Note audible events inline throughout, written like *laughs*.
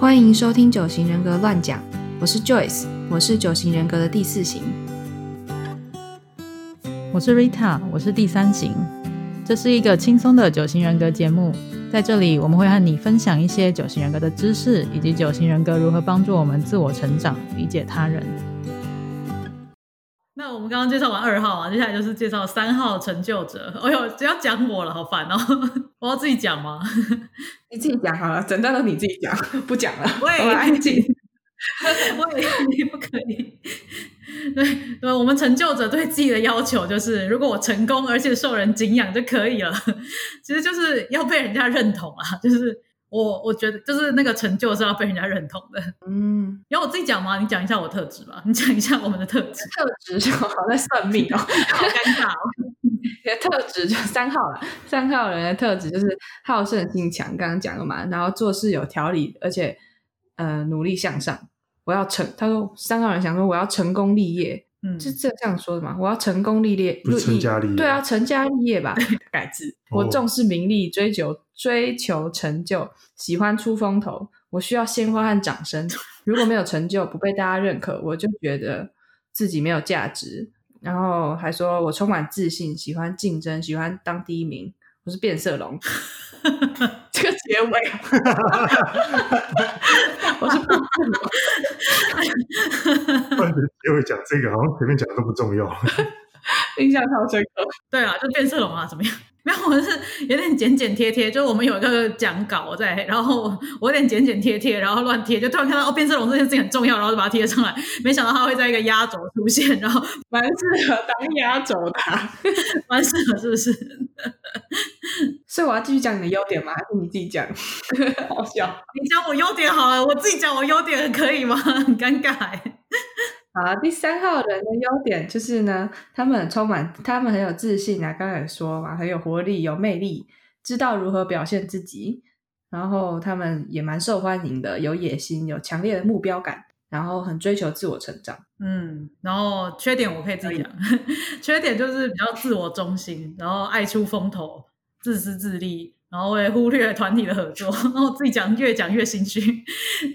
欢迎收听九型人格乱讲，我是 Joyce，我是九型人格的第四型。我是 Rita，我是第三型。这是一个轻松的九型人格节目，在这里我们会和你分享一些九型人格的知识，以及九型人格如何帮助我们自我成长、理解他人。那我们刚刚介绍完二号啊，接下来就是介绍三号成就者。哎呦，只要讲我了，好烦哦！*laughs* 我要自己讲吗？你自己讲好了，整段都你自己讲，不讲了。我也安静。*laughs* 我也 *laughs* 你不可以。*laughs* 对对，我们成就者对自己的要求就是，如果我成功而且受人敬仰就可以了。其实就是要被人家认同啊，就是。我我觉得就是那个成就是要被人家认同的，*laughs* 嗯，要我自己讲吗？你讲一下我特质吧，你讲一下我们的特质。特质就好在算命哦，*laughs* 好尴尬哦。*laughs* 特质就三号了，三号人的特质就是好胜心强，刚刚讲了嘛，然后做事有条理，而且呃努力向上。我要成，他说三号人想说我要成功立业。嗯，是这样说的吗？我要成功立业，不成家立业，对啊，成家立业吧。*laughs* 改制，我重视名利，追求追求成就，喜欢出风头。我需要鲜花和掌声。如果没有成就，不被大家认可，我就觉得自己没有价值。然后还说我充满自信，喜欢竞争，喜欢当第一名。我是变色龙。*laughs* 这个结尾，*laughs* 我是变色龙。换成结尾讲这个，好像前面讲的都不重要。*laughs* 印象超深刻。对啊，就变色龙啊，怎么样？*laughs* 没有，我是有点剪剪贴贴，就我们有一个讲稿在，然后我有点剪剪贴贴，然后乱贴，就突然看到哦，变色龙这件事情很重要，然后就把它贴上来。没想到它会在一个压轴出现，然后蛮适合当压轴的，*laughs* 蛮适合，是不是？所以我要继续讲你的优点吗？还是你自己讲？好笑，你讲我优点好了，我自己讲我优点可以吗？很尴尬。好，第三号人的优点就是呢，他们充满，他们很有自信啊。刚才也说嘛，很有活力，有魅力，知道如何表现自己。然后他们也蛮受欢迎的，有野心，有强烈的目标感，然后很追求自我成长。嗯，然后缺点我可以自己讲，*laughs* 缺点就是比较自我中心，然后爱出风头，自私自利。然后会忽略团体的合作，*laughs* 然后自己讲越讲越心虚，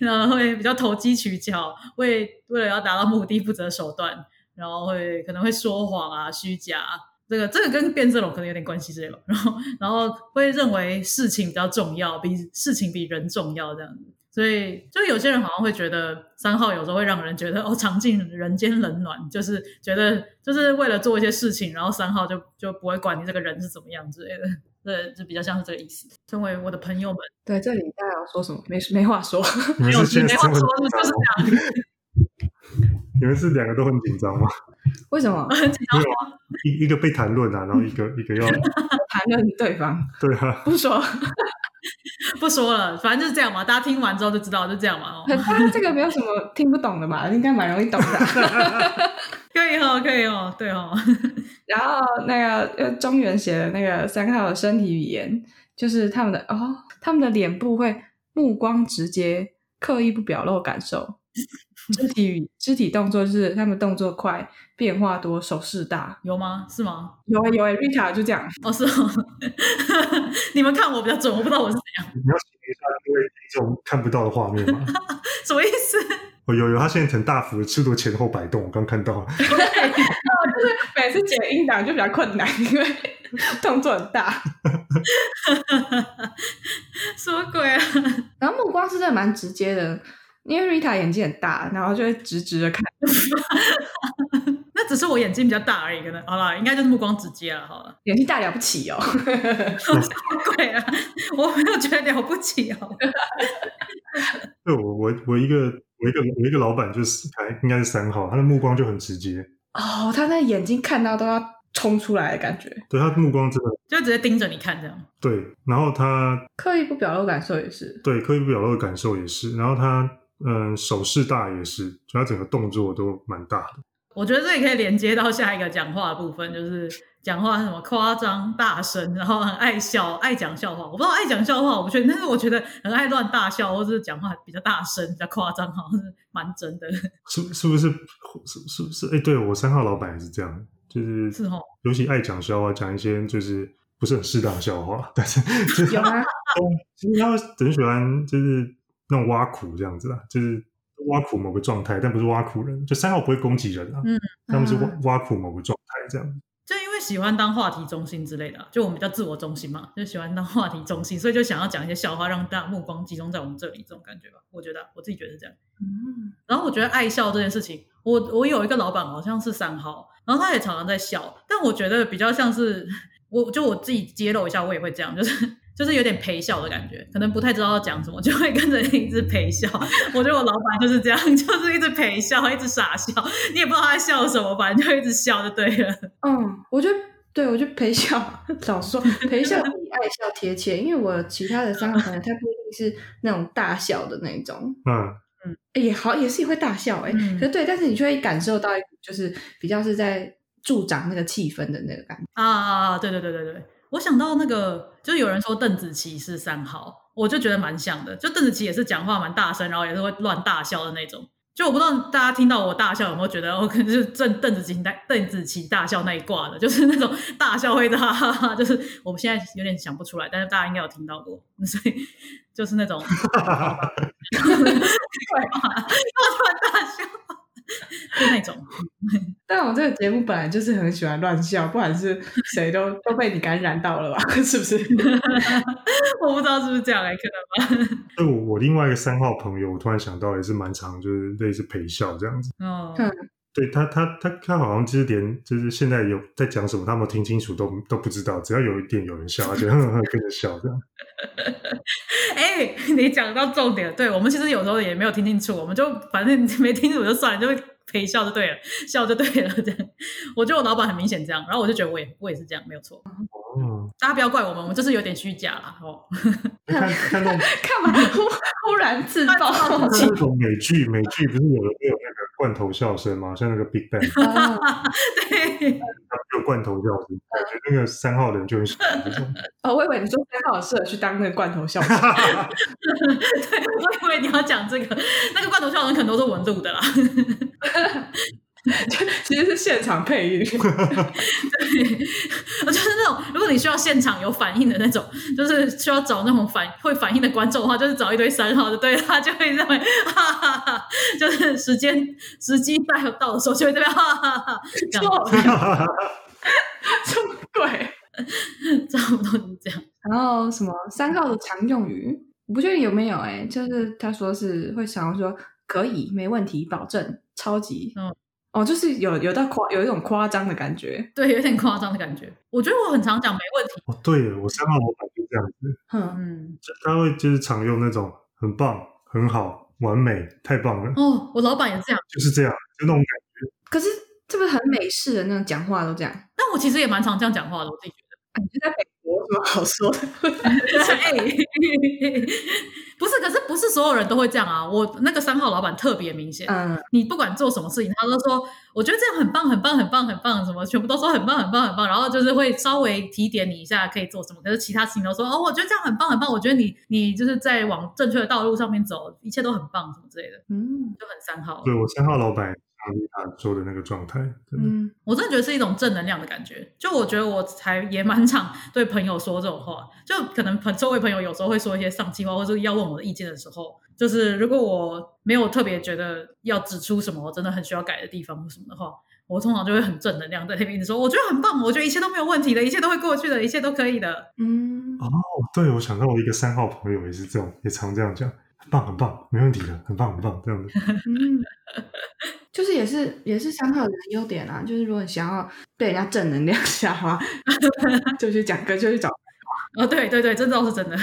然后会比较投机取巧，为为了要达到目的不择手段，然后会可能会说谎啊、虚假，这个这个跟变色龙可能有点关系之类的。然后然后会认为事情比较重要，比事情比人重要这样子。所以就有些人好像会觉得三号有时候会让人觉得哦，尝尽人间冷暖，就是觉得就是为了做一些事情，然后三号就就不会管你这个人是怎么样之类的。对，就比较像是这个意思。身为我的朋友们，对这里大家要说什么？没没话说，没有没话说，就是这样。*laughs* 你们是两个都很紧张吗？*laughs* 为什么？很紧张吗？一一个被谈论啊，然后一个一个要 *laughs* 谈论对方。对啊，不说 *laughs* 不说了，反正就是这样嘛。大家听完之后就知道，就这样嘛。哦，这个没有什么听不懂的嘛，*laughs* 应该蛮容易懂的。*laughs* 可以哦，可以哦，对哦。然后那个呃，中原写的那个三号的身体语言，就是他们的哦，他们的脸部会目光直接，刻意不表露感受。*laughs* 肢体语肢体动作就是他们动作快，变化多，手势大，有吗？是吗？有啊有啊，Rita 就这样。哦，是哦。*laughs* 你们看我比较准，我不知道我是怎样。你要形容一下因为这种看不到的画面吗？*laughs* 什么意思？哦，有有，他现在很大幅的吃多前后摆动，我刚看到。就是每次剪音档就比较困难，因为动作很大。什么鬼啊？然后目光是真的蛮直接的，因为 Rita 眼睛很大，然后就会直直的看。*laughs* 那只是我眼睛比较大而已，可能好了，应该就是目光直接了。好了，眼睛大了不起哦。什么鬼啊？我没有觉得了不起哦。*laughs* 对，我我我一个。我一个我一个老板就是还应该是三号，他的目光就很直接哦，他那眼睛看到都要冲出来的感觉。对他目光真的就直接盯着你看这样。对，然后他刻意不表露感受也是。对，刻意不表露的感受也是。然后他嗯手势大也是，主要整个动作都蛮大的。我觉得这也可以连接到下一个讲话的部分，就是讲话什么夸张大声，然后很爱笑，爱讲笑话。我不知道爱讲笑话，我不确定，但是我觉得很爱乱大笑，或者是讲话比较大声、比较夸张，好像是蛮真的。*laughs* 是是不是？是是不是？哎，对我三号老板也是这样，就是是哦，尤其爱讲笑话，讲一些就是不是很适当的笑话，但是有啊？*laughs* 其实他很喜欢就是那种挖苦这样子啦，就是挖苦某个状态，但不是挖苦人。就三号不会攻击人啊，嗯他们是挖啊挖苦某个状态这样。就因为喜欢当话题中心之类的啊，就我们比较自我中心嘛，就喜欢当话题中心，所以就想要讲一些笑话，让大家目光集中在我们这里，这种感觉吧。我觉得啊我自己觉得是这样。嗯然后我觉得爱笑这件事情，我我有一个老板好像是三号，然后他也常常在笑，但我觉得比较像是我就我自己揭露一下，我也会这样，就是就是有点陪笑的感觉，可能不太知道要讲什么，就会跟着你一直陪笑。我觉得我老板就是这样，*laughs* 就是一直陪笑，一直傻笑，你也不知道他在笑什么，反正就一直笑就对了。嗯，我觉得对我觉得陪笑早说陪笑比爱笑贴切，因为我其他的三个朋友他不一定是那种大笑的那种，嗯，嗯也好也是会大笑哎、嗯可是对，但是你就会感受到一股就是比较是在助长那个气氛的那个感觉。啊啊啊！对对对对对，我想到那个，就是有人说邓紫棋是三号，我就觉得蛮像的。就邓紫棋也是讲话蛮大声，然后也是会乱大笑的那种。就我不知道大家听到我大笑有没有觉得，我可能是邓邓紫棋大邓紫棋大笑那一挂的，就是那种大笑会哈哈哈，就是我现在有点想不出来，但是大家应该有听到过，*laughs* 所以就是那种 *laughs* *laughs* 对吧？乱大笑，*laughs* 就那种。*laughs* 但我这个节目本来就是很喜欢乱笑，不管是谁都都被你感染到了吧？*laughs* 是不是？我不知道是不是这样，来可能吧。对我我另外一个三号朋友，我突然想到也是蛮常，就是类似陪笑这样子。哦，对他，他他他好像就是连就是现在有在讲什么，他们听清楚都都不知道，只要有一点有人笑，他就哼哼跟着笑这样。*laughs* 哎、你讲到重点，对我们其实有时候也没有听清楚，我们就反正 *laughs* 没听清楚就算了，就会陪笑就对了，笑就对了。这样，我觉得我老板很明显这样，然后我就觉得我也我也是这样，没有错。哦，大家不要怪我们，我们就是有点虚假啦。哦，看看那种 *laughs* 干嘛忽忽然自爆？看那种美剧，美剧不是有的会有那个罐头笑声吗？像那个 Big Bang，哦对，它 *laughs* 有罐头笑声，感觉那个三号的人就很喜欢。*laughs* 哦，我以为你说三号适合去当那个罐头笑声。对，我以为你要讲这个，那个罐头笑声可能都是文路的啦。*laughs* 其实是现场配音。*laughs* 对，我就是那种，如果你需要现场有反应的那种，就是需要找那种反会反应的观众的话，就是找一堆三号的，对，他就会认为哈哈哈，就是时间时机到到的时候就会这边哈哈哈，这样错，*laughs* 什么鬼？差不多就是这样。然后什么三号的常用语，我不确定有没有哎、就是他说是会想要说可以，没问题，保证，超级，嗯，哦，就是有有到夸有一种夸张的感觉，对，有点夸张的感觉。我觉得我很常讲没问题，哦，对耶，我三号老板就这样子，嗯，嗯，就他会就是常用那种很棒、很好、完美、太棒了，哦，我老板也这样，就是这样，就那种感觉。可是这不是很美式的那种讲话都这样？但我其实也蛮常这样讲话的，我自己觉得。啊你就在美国有什么好说的？哎，不是，可是不是所有人都会这样啊。我那个三号老板特别明显，嗯，你不管做什么事情，他都说我觉得这样很棒，很棒，很棒，很棒，什么全部都说很棒，很棒，很棒，然后就是会稍微提点你一下可以做什么，可是其他事情都说哦，我觉得这样很棒，很棒，我觉得你你就是在往正确的道路上面走，一切都很棒，什么之类的，嗯就很三号。对我三号老板像丽塔说的那个状态，真的。嗯，我真的觉得是一种正能量的感觉。就我觉得我才也蛮常对朋友说这种话，就可能朋周围朋友有时候会说一些丧气话，或者是要问我的意见的时候，就是如果我没有特别觉得要指出什么我真的很需要改的地方或什么的话，我通常就会很正能量在那边说，我觉得很棒，我觉得一切都没有问题的，一切都会过去的，一切都可以的。嗯，哦，对，我想到我一个三号朋友也是这种，也常这样讲，很棒，很棒，没问题的，很棒，很棒，这样子。嗯，*laughs* 就是也是也是三号人的优点啊，就是如果你想要被人家正能量下的话，*laughs* 就去讲歌，就去找。哦，对对对，这倒是真的。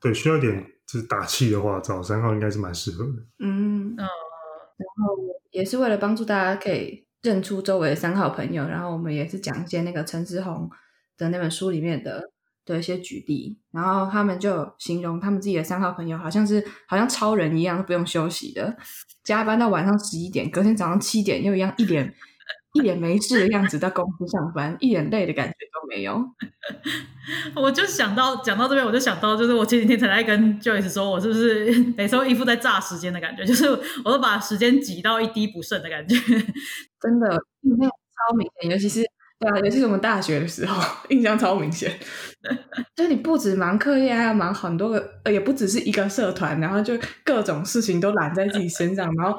对，需要一点就是打气的话，找三号应该是蛮适合的。嗯，嗯然后也是为了帮助大家可以认出周围的三号朋友，然后我们也是讲一些那个陈志宏的那本书里面的的一些举例，然后他们就形容他们自己的三号朋友好像是好像超人一样，不用休息的，加班到晚上十一点，隔天早上七点又一样一脸一脸没事的样子到公司上班，一点累的感觉都没有。我就想到讲到这边，我就想到，就是我前几天才在跟 Joyce 说，我是不是每次都一副在炸时间的感觉，就是我都把时间挤到一滴不剩的感觉。真的，那超明显，尤其是对啊，尤其是我们大学的时候，印象超明显。*laughs* 就是你不止忙课业，还要忙很多个，呃，也不只是一个社团，然后就各种事情都揽在自己身上，然后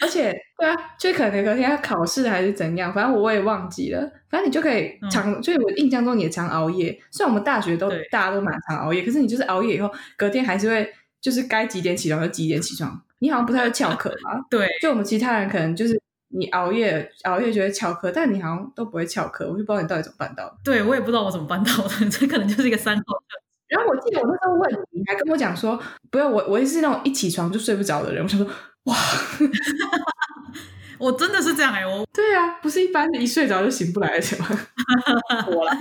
而且对啊，就可能隔天要考试还是怎样，反正我也忘记了。反正你就可以常，所以我印象中你也常熬夜。虽然我们大学都大家都蛮常熬夜，可是你就是熬夜以后，隔天还是会就是该几点起床就几点起床。你好像不太会翘课嘛？对，就我们其他人可能就是你熬夜熬夜觉得翘课，但你好像都不会翘课，我就不知道你到底怎么办到的。对我也不知道我怎么办到的，这可能就是一个三号特然后我记得我那时候问你，你还跟我讲说，不要我，我也是那种一起床就睡不着的人。我想说，哇，*laughs* 我真的是这样哎、我对啊，不是一般的一睡着就醒不来的吗？*laughs* 我了，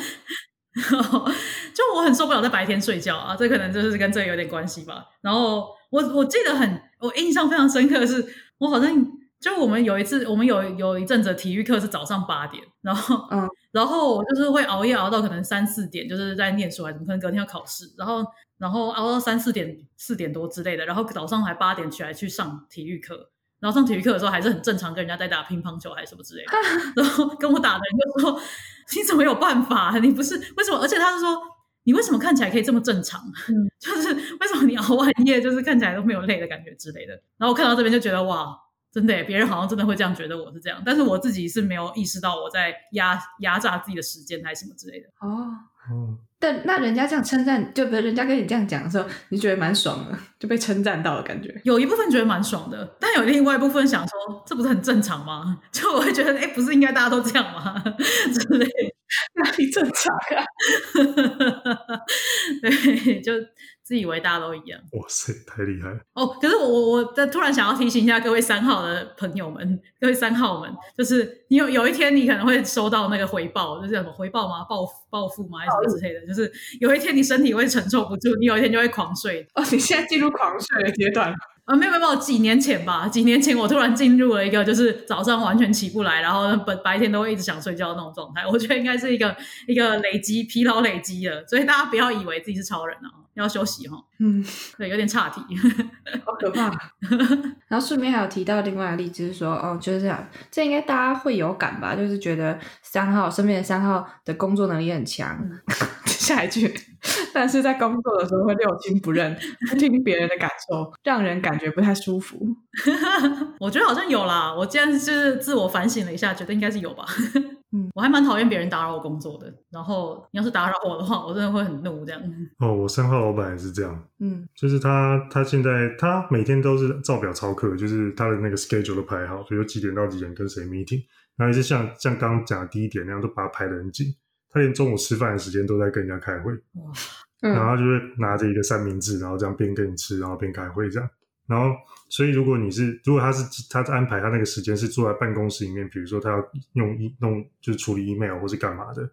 *laughs* 就我很受不了在白天睡觉啊，这可能就是跟这有点关系吧。然后我我记得很，我印象非常深刻的是，我好像就我们有一次，我们有有一阵子体育课是早上八点，然后嗯，然后我就是会熬夜熬到可能三四点，就是在念书还是怎么，可能隔天要考试，然后然后熬到三四点四点多之类的，然后早上还八点起来去上体育课。然后上体育课的时候还是很正常，跟人家在打乒乓球还是什么之类的。*laughs* 然后跟我打的人就说：“ *laughs* 你怎么有办法？你不是为什么？而且他是说你为什么看起来可以这么正常？*laughs* 嗯就是为什么你熬完夜就是看起来都没有累的感觉之类的。”然后我看到这边就觉得哇，真的耶，别人好像真的会这样觉得我是这样，但是我自己是没有意识到我在压压榨自己的时间还是什么之类的。哦，哦，但那人家这样称赞，就不是人家跟你这样讲的时候，你觉得蛮爽的，就被称赞到的感觉。有一部分觉得蛮爽的，但有另外一部分想说，这不是很正常吗？*laughs* 就我会觉得，哎，不是应该大家都这样吗？*laughs* 之类的。哪里正常啊？*laughs* 对，就自以为大家都一样。哇塞，太厉害了！哦，可是我我我在突然想要提醒一下各位三号的朋友们，各位三号们，就是你有有一天你可能会收到那个回报，就是什么回报吗？报报复吗？还是什么之类的？就是有一天你身体会承受不住，你有一天就会狂睡。哦，你现在进入狂睡的阶段了。啊，没有没有没有，几年前吧，几年前我突然进入了一个就是早上完全起不来，然后本白天都会一直想睡觉的那种状态。我觉得应该是一个一个累积疲劳累积了，所以大家不要以为自己是超人啊，要休息哈。嗯，*laughs* 对，有点岔题。好可怕。*laughs* 然后顺便还有提到另外的例子是说，哦，就是这样，这应该大家会有感吧？就是觉得三号身边的三号的工作能力很强。下一句，*laughs* 但是在工作的时候会六亲不认，*laughs* 不听别人的感受，让人感觉不太舒服。*laughs* 我觉得好像有啦，我既然是自我反省了一下，觉得应该是有吧。嗯，我还蛮讨厌别人打扰我工作的。然后你要是打扰我的话，我真的会很怒这样。哦，我三号老板也是这样，嗯就是他他现在他每天都是照表操课，就是他的那个 schedule 都排好，比如几点到几点跟谁 meeting，然后也是像像刚刚讲的第一点那样，都把它排得很紧。他连中午吃饭的时间都在跟人家开会，然后就会拿着一个三明治，然后这样边跟你吃，然后边开会这样。然后，所以如果你是如果他是他安排他那个时间是坐在办公室里面，比如说他要用一弄就是处理 email 或是干嘛的，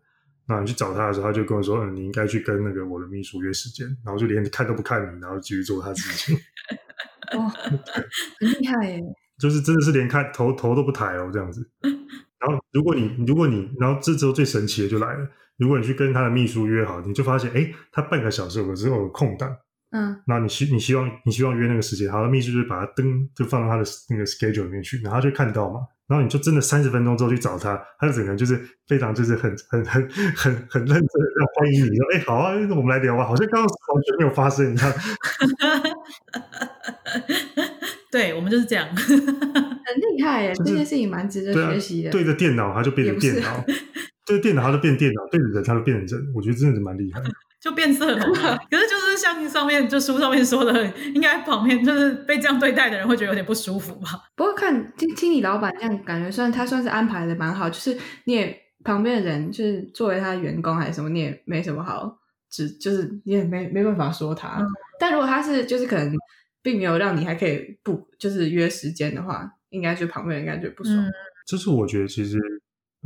那你去找他的时候，他就跟我说，嗯，你应该去跟那个我的秘书约时间，然后就连看都不看你，然后继续做他自己，*laughs* 哇，很厉害耶！*laughs* 就是真的是连看头头都不抬哦这样子。然后如果你如果你然后这时候最神奇的就来了，如果你去跟他的秘书约好，你就发现哎，他半个小时有时候有空档。嗯然后你希你希望你希望约那个时间，好，秘书就把他登就放到他的那个 schedule 里面去，然后他就看到嘛，然后你就真的三十分钟之后去找他，他就整个人就是非常就是很很很很很认真的欢迎你，说哎好啊，那我们来聊吧，好像刚刚完全没有发生一样。*laughs* 对我们就是这样。很厉害耶！就是这件事情蛮值得学习的。对着电脑他就变成电脑，对着电脑他就变电脑，对着人他就变成人，我觉得真的是蛮厉害的。*laughs* 就变色龙了。可是就是像上面就书上面说的，应该旁边就是被这样对待的人会觉得有点不舒服吧？不过看听听你老板这样，感觉算他算是安排的蛮好，就是你也旁边的人就是作为他的员工还是什么，你也没什么好只就是你也没没办法说他。嗯但如果他是就是可能并没有让你还可以不就是约时间的话，应该就旁边人应该觉不爽。嗯就是我觉得其实，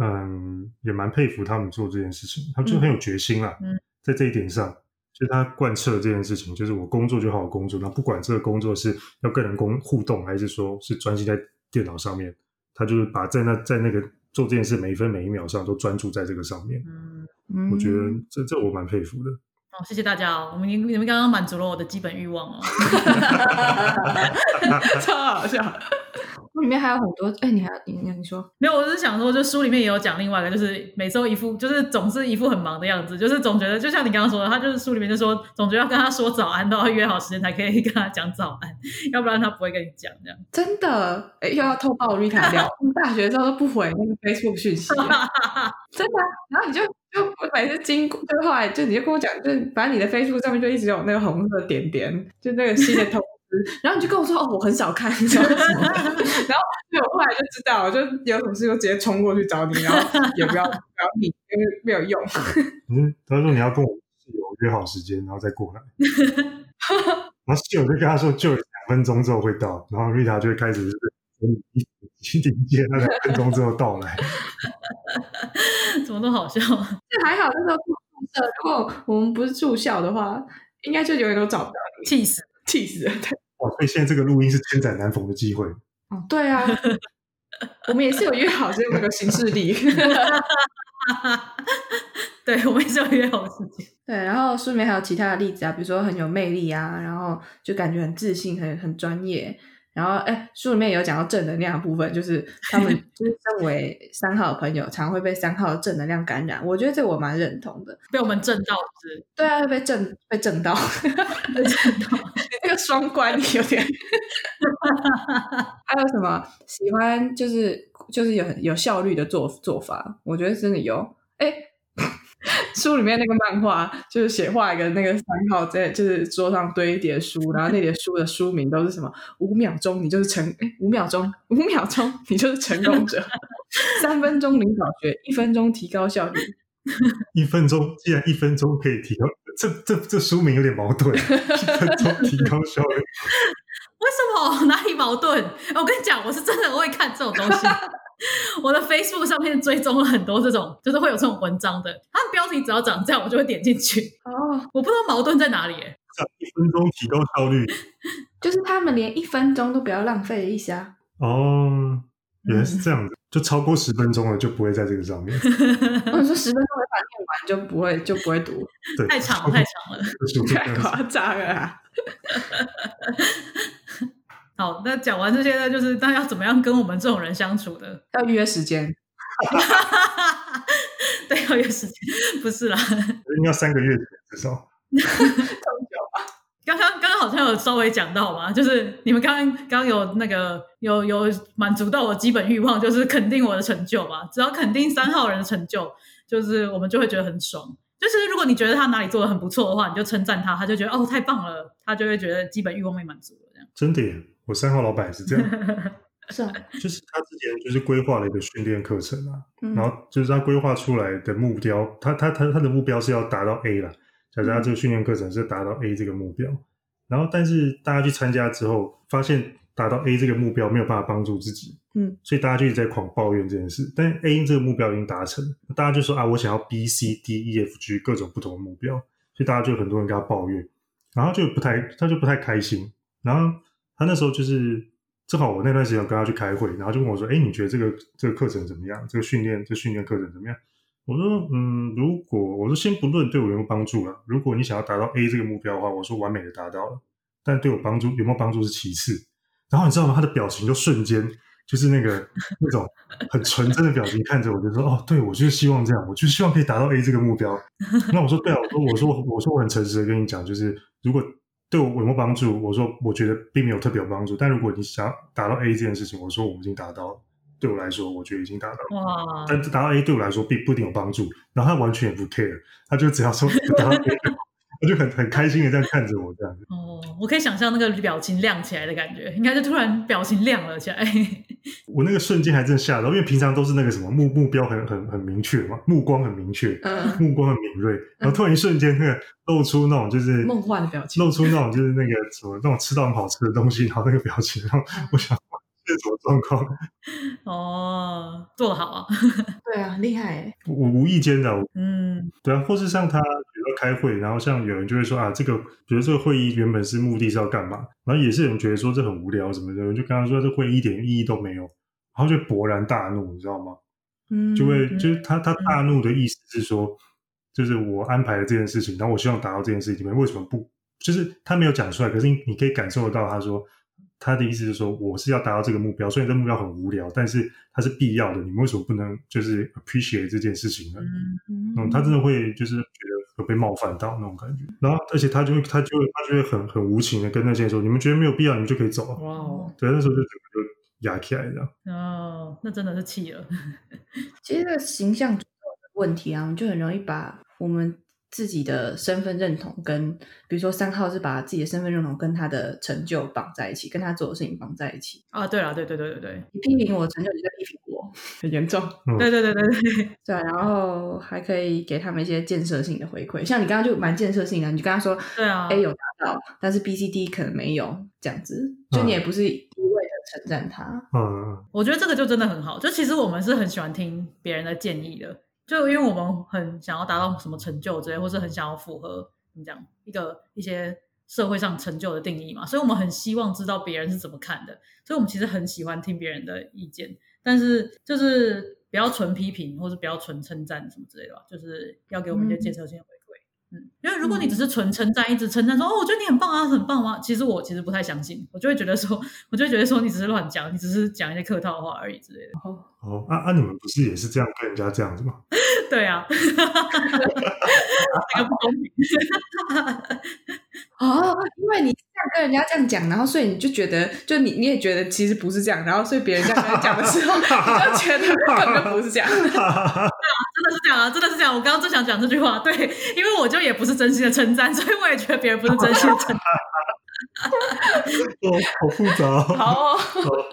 嗯，也蛮佩服他们做这件事情，他们就很有决心啦。嗯在这一点上，就是他贯彻这件事情，就是我工作就好好工作，那不管这个工作是要跟人工互动，还是说是专心在电脑上面，他就是把在那在那个做这件事每一分每一秒上都专注在这个上面。嗯，嗯我觉得这这我蛮佩服的。哦，谢谢大家哦，我们你们刚刚满足了我的基本欲望哦。*laughs* 超好笑。里面还有很多，哎，你还你你你说没有？我是想说，就书里面也有讲另外一个，就是每周一副，就是总是一副很忙的样子，就是总觉得就像你刚刚说的，他就是书里面就说，总觉得要跟他说早安，都要约好时间才可以跟他讲早安，要不然他不会跟你讲这样。真的，哎，又要偷爆 Rita 料，大学的时候都不回那个 Facebook 讯息，真的。然后你就就每次经过，就后来就你就跟我讲，就反正你的 Facebook 上面就一直有那个红色点点，就那个新的通。然后你就跟我说哦，我很少看，你知道吗然后对我后来就知道，就有什么事就直接冲过去找你，然后也不要不要你，因为没有用。*laughs* 嗯，他说你要跟我室友约好时间，然后再过来。然后室友就跟他说，就两分钟之后会到，然后瑞塔就会开始一一顶接那两分钟之后到来。*laughs* 怎么都好笑，*laughs* 这还好，那时候住宿舍，如果我们不是住校的话，应该就永远都找不到你，气死，气死了。*laughs* 哇！所以现在这个录音是千载难逢的机会。哦，对啊，*laughs* 我们也是有约好这个形式力。*laughs* 对，我们也是有约好时间。对，然后书里面还有其他的例子啊，比如说很有魅力啊，然后就感觉很自信、很很专业。然后，哎，书里面有讲到正能量的部分，就是他们 *laughs* 就是身为三号的朋友，常会被三号的正能量感染。我觉得这我蛮认同的，被我们震到是？对啊，被震被震到，*laughs* 被震到，那个双关有点。*laughs* 还有什么喜欢？就是就是有有效率的做做法，我觉得真的有。哎。*laughs* 书里面那个漫画就是写画一个那个三号在就是桌上堆一叠书，然后那叠书的书名都是什么？五秒钟你就是成，五秒钟，五秒钟 *laughs* 你就是成功者。*laughs* 三分钟领导学，一分钟提高效率。一分钟，既然一分钟可以提高，这这这书名有点矛盾。一分钟提高效率。为什么哪里矛盾？我跟你讲，我是真的会看这种东西。*laughs* 我的 Facebook 上面追踪了很多这种，就是会有这种文章的。它的标题只要长这样，我就会点进去。哦，我不知道矛盾在哪里。哎，一分钟提高效率，*laughs* 就是他们连一分钟都不要浪费一下。哦，原来是这样子，就超过十分钟了就不会在这个上面。*laughs* 我说十分钟没法念完就不会就不会读，对，太长了，太长了，太夸张了。好，那讲完这些呢，就是那要怎么样跟我们这种人相处的？*laughs* 要约时间。*laughs* 对，要约时间，不是啦。应该三个月至少。这么久啊？刚刚刚刚好像有稍微讲到嘛，就是你们刚刚刚刚有那个有有满足到我基本欲望，就是肯定我的成就嘛。只要肯定三号人的成就，就是我们就会觉得很爽。就是如果你觉得他哪里做的很不错的话，你就称赞他，他就觉得哦太棒了，他就会觉得基本欲望被满足了。这样真的。我三号老板也是这样，*laughs* 是啊，就是他之前就是规划了一个训练课程啊，然后就是他规划出来的目标，他他他他的目标是要达到 A 了，假设他这个训练课程是达到 A 这个目标，然后但是大家去参加之后，发现达到 A 这个目标没有办法帮助自己，嗯，所以大家就一直在狂抱怨这件事，但 A 这个目标已经达成，大家就说啊，我想要 B、C、D、E、F、G 各种不同的目标，所以大家就很多人跟他抱怨，然后就不太他就不太开心，然后。他那时候就是正好我那段时间跟他去开会，然后就问我说：“哎，你觉得这个这个课程怎么样？这个训练这训练课程怎么样？”我说：“嗯，如果我说先不论对我有没有帮助了，如果你想要达到 A 这个目标的话，我说完美的达到了，但对我帮助有没有帮助是其次。然后你知道吗？他的表情就瞬间就是那个那种很纯真的表情，看着我就说：哦，对我就是希望这样，我就希望可以达到 A 这个目标。那我说对啊，我说我说我说我很诚实的跟你讲，就是如果。对我有没有帮助？我说我觉得并没有特别有帮助。但如果你想要达到 A 这件事情，我说我们已经达到了。对我来说，我觉得已经达到了。哇！但达到 A 对我来说并不一定有帮助。然后他完全也不 care，他就只要说 *laughs* 达到 A，他就很很开心的这样看着我这样子。哦，我可以想象那个表情亮起来的感觉，应该是突然表情亮了起来。我那个瞬间还真吓到，因为平常都是那个什么目目标很很很明确嘛，目光很明确，目光很敏锐，然后突然一瞬间那个露出那种就是梦幻的表情，露出那种就是那个什么那种吃到很好吃的东西，然后那个表情，然后我想这什么状况？*laughs* 哦，做的好啊，对啊，厉害，我无意间的，嗯，对啊，或是像他开会，然后像有人就会说啊，这个比如这个会议原本是目的是要干嘛，然后也是有人觉得说这很无聊什么的，就跟他说这会议一点意义都没有。然后就勃然大怒，你知道吗？嗯，就会就是他他大怒的意思是说，就是我安排了这件事情，然后我希望达到这件事情，为什么不？就是他没有讲出来，可是你你可以感受得到，他说他的意思是说，我是要达到这个目标，虽然这目标很无聊，但是它是必要的。你们为什么不能就是 appreciate 这件事情呢？嗯，嗯，他真的会就是觉得有被冒犯到那种感觉，然后而且他就会他就会他就会很很无情的跟那些人说，你们觉得没有必要，你们就可以走了。哇哦，对，那时候就整个就压起来这样。哦，那真的是气了。*laughs* 其实这个形象问题啊，我们就很容易把我们自己的身份认同跟，比如说三号是把自己的身份认同跟他的成就绑在一起，跟他做的事情绑在一起。啊，对了，对对对对对，你批评我成就，你在批评我，很严重。嗯对对对对对，对啊，然后还可以给他们一些建设性的回馈，像你刚刚就蛮建设性的，你就跟他说对啊 A 有达到，但是 B、C、D 可能没有，这样子，就你也不是一味的称赞他。嗯，我觉得这个就真的很好。就其实我们是很喜欢听别人的建议的，就因为我们很想要达到什么成就之类，或是很想要符合怎么讲一个一些社会上成就的定义嘛，所以我们很希望知道别人是怎么看的，所以我们其实很喜欢听别人的意见，但是就是不要纯批评，或是不要纯称赞什么之类的吧，就是要给我们一些建设性的回。嗯，因为如果你只是纯称赞，一直称赞说哦，我觉得你很棒啊，很棒啊，其实我其实不太相信，我就会觉得说，我就会觉得说你只是乱讲，你只是讲一些客套话而已之类的。哦，啊啊，你们不是也是这样跟人家这样子吗？*laughs* 对啊，这个不公平。哦，因为你这样跟人家这样讲，然后所以你就觉得，就你你也觉得其实不是这样，然后所以别人这样跟你讲的时候，你就觉得根本就不是这样。*laughs* 真的是这样啊，真的是这样。我刚刚正想讲这句话，对，因为我就也不是真心的称赞，所以我也觉得别人不是真心的称赞。*laughs* 哦，好复杂哦。好哦，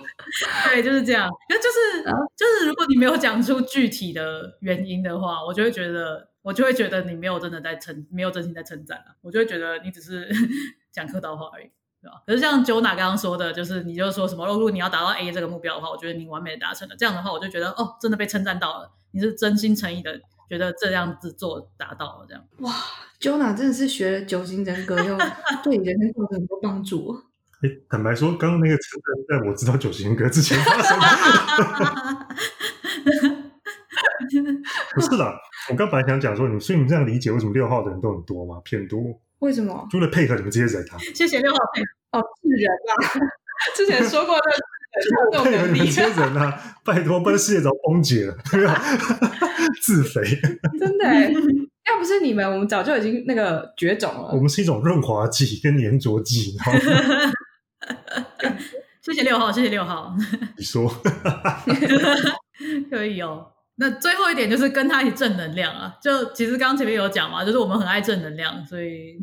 *laughs* 对，就是这样。那就是啊就是，如果你没有讲出具体的原因的话，我就会觉得，我就会觉得你没有真的在称，没有真心在称赞啊。我就会觉得你只是 *laughs* 讲客套话而已，对吧？可是像 Jona 刚刚说的，就是你就说什么，如果你要达到 A 这个目标的话，我觉得你完美的达成了。这样的话，我就觉得哦，真的被称赞到了，你是真心诚意的觉得这样子做达到了，这样。哇 Jona 真的是学了九型人格，又 *laughs* 对你人生造成很多帮助。哎，坦白说，刚刚那个称赞，在我知道九型人格之前发生的。*laughs* 不是啦，我刚本来想讲说，你所以你们这样理解为什么六号的人都很多吗？偏多，为什么？就为了配合你们这些人啊，谢谢六号配合。哦，是人啊！*laughs* 之前说过的，配合你们这些人啊，*laughs* 拜托，不然世界早崩解了，*laughs* 对吧？*laughs* 自肥，真的欸，要不是你们，我们早就已经那个绝种了我。们是一种润滑剂跟粘着剂，谢谢六号，谢谢六号。你说，可以哦。那最后一点就是跟他一起正能量啊！就其实刚刚前面有讲嘛，就是我们很爱正能量，所以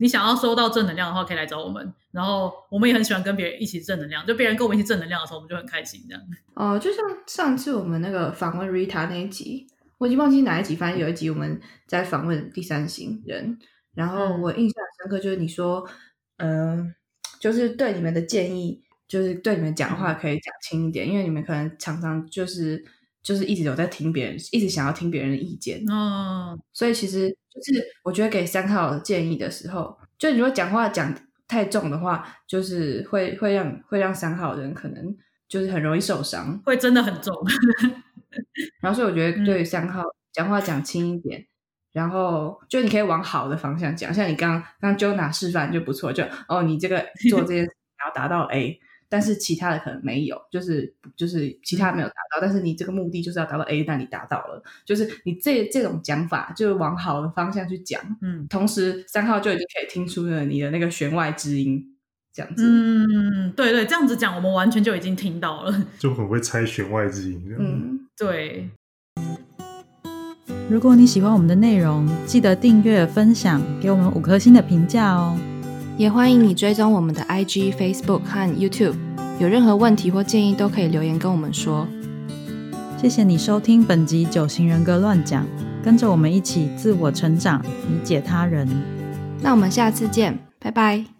你想要收到正能量的话，可以来找我们。然后我们也很喜欢跟别人一起正能量，就别人跟我们一起正能量的时候，我们就很开心这样。哦、就像上次我们那个访问 Rita 那一集，我已经忘记哪一集，反正有一集我们在访问第三型人，然后嗯我印象深刻，就是你说，嗯、就是对你们的建议，就是对你们讲话可以讲轻一点，因为你们可能常常就是就是一直有在听别人，一直想要听别人的意见，嗯，所以其实就是我觉得给三号建议的时候，就你如果讲话讲太重的话，就是会会让会让三号人可能就是很容易受伤。会真的很重。*laughs* 然后所以我觉得嗯对三号讲话讲轻一点，然后就你可以往好的方向讲，像你刚刚 Jona 示范就不错，就哦你这个做这件事情要达到 A，但是其他的可能没有，就是就是其他没有达到，但是你这个目的就是要达到 A，那你达到了，就是你这这种讲法就是往好的方向去讲，嗯同时三号就已经可以听出了你的那个弦外之音，这样子，嗯，对对，这样子讲，我们完全就已经听到了。*laughs* 就很会猜弦外之音。嗯对，如果你喜欢我们的内容，记得订阅、分享，给我们五颗星的评价哦。也欢迎你追踪我们的 IG、Facebook 和 YouTube。有任何问题或建议都可以留言跟我们说。谢谢你收听本集《九型人格乱讲》，跟着我们一起自我成长，理解他人。那我们下次见，拜拜。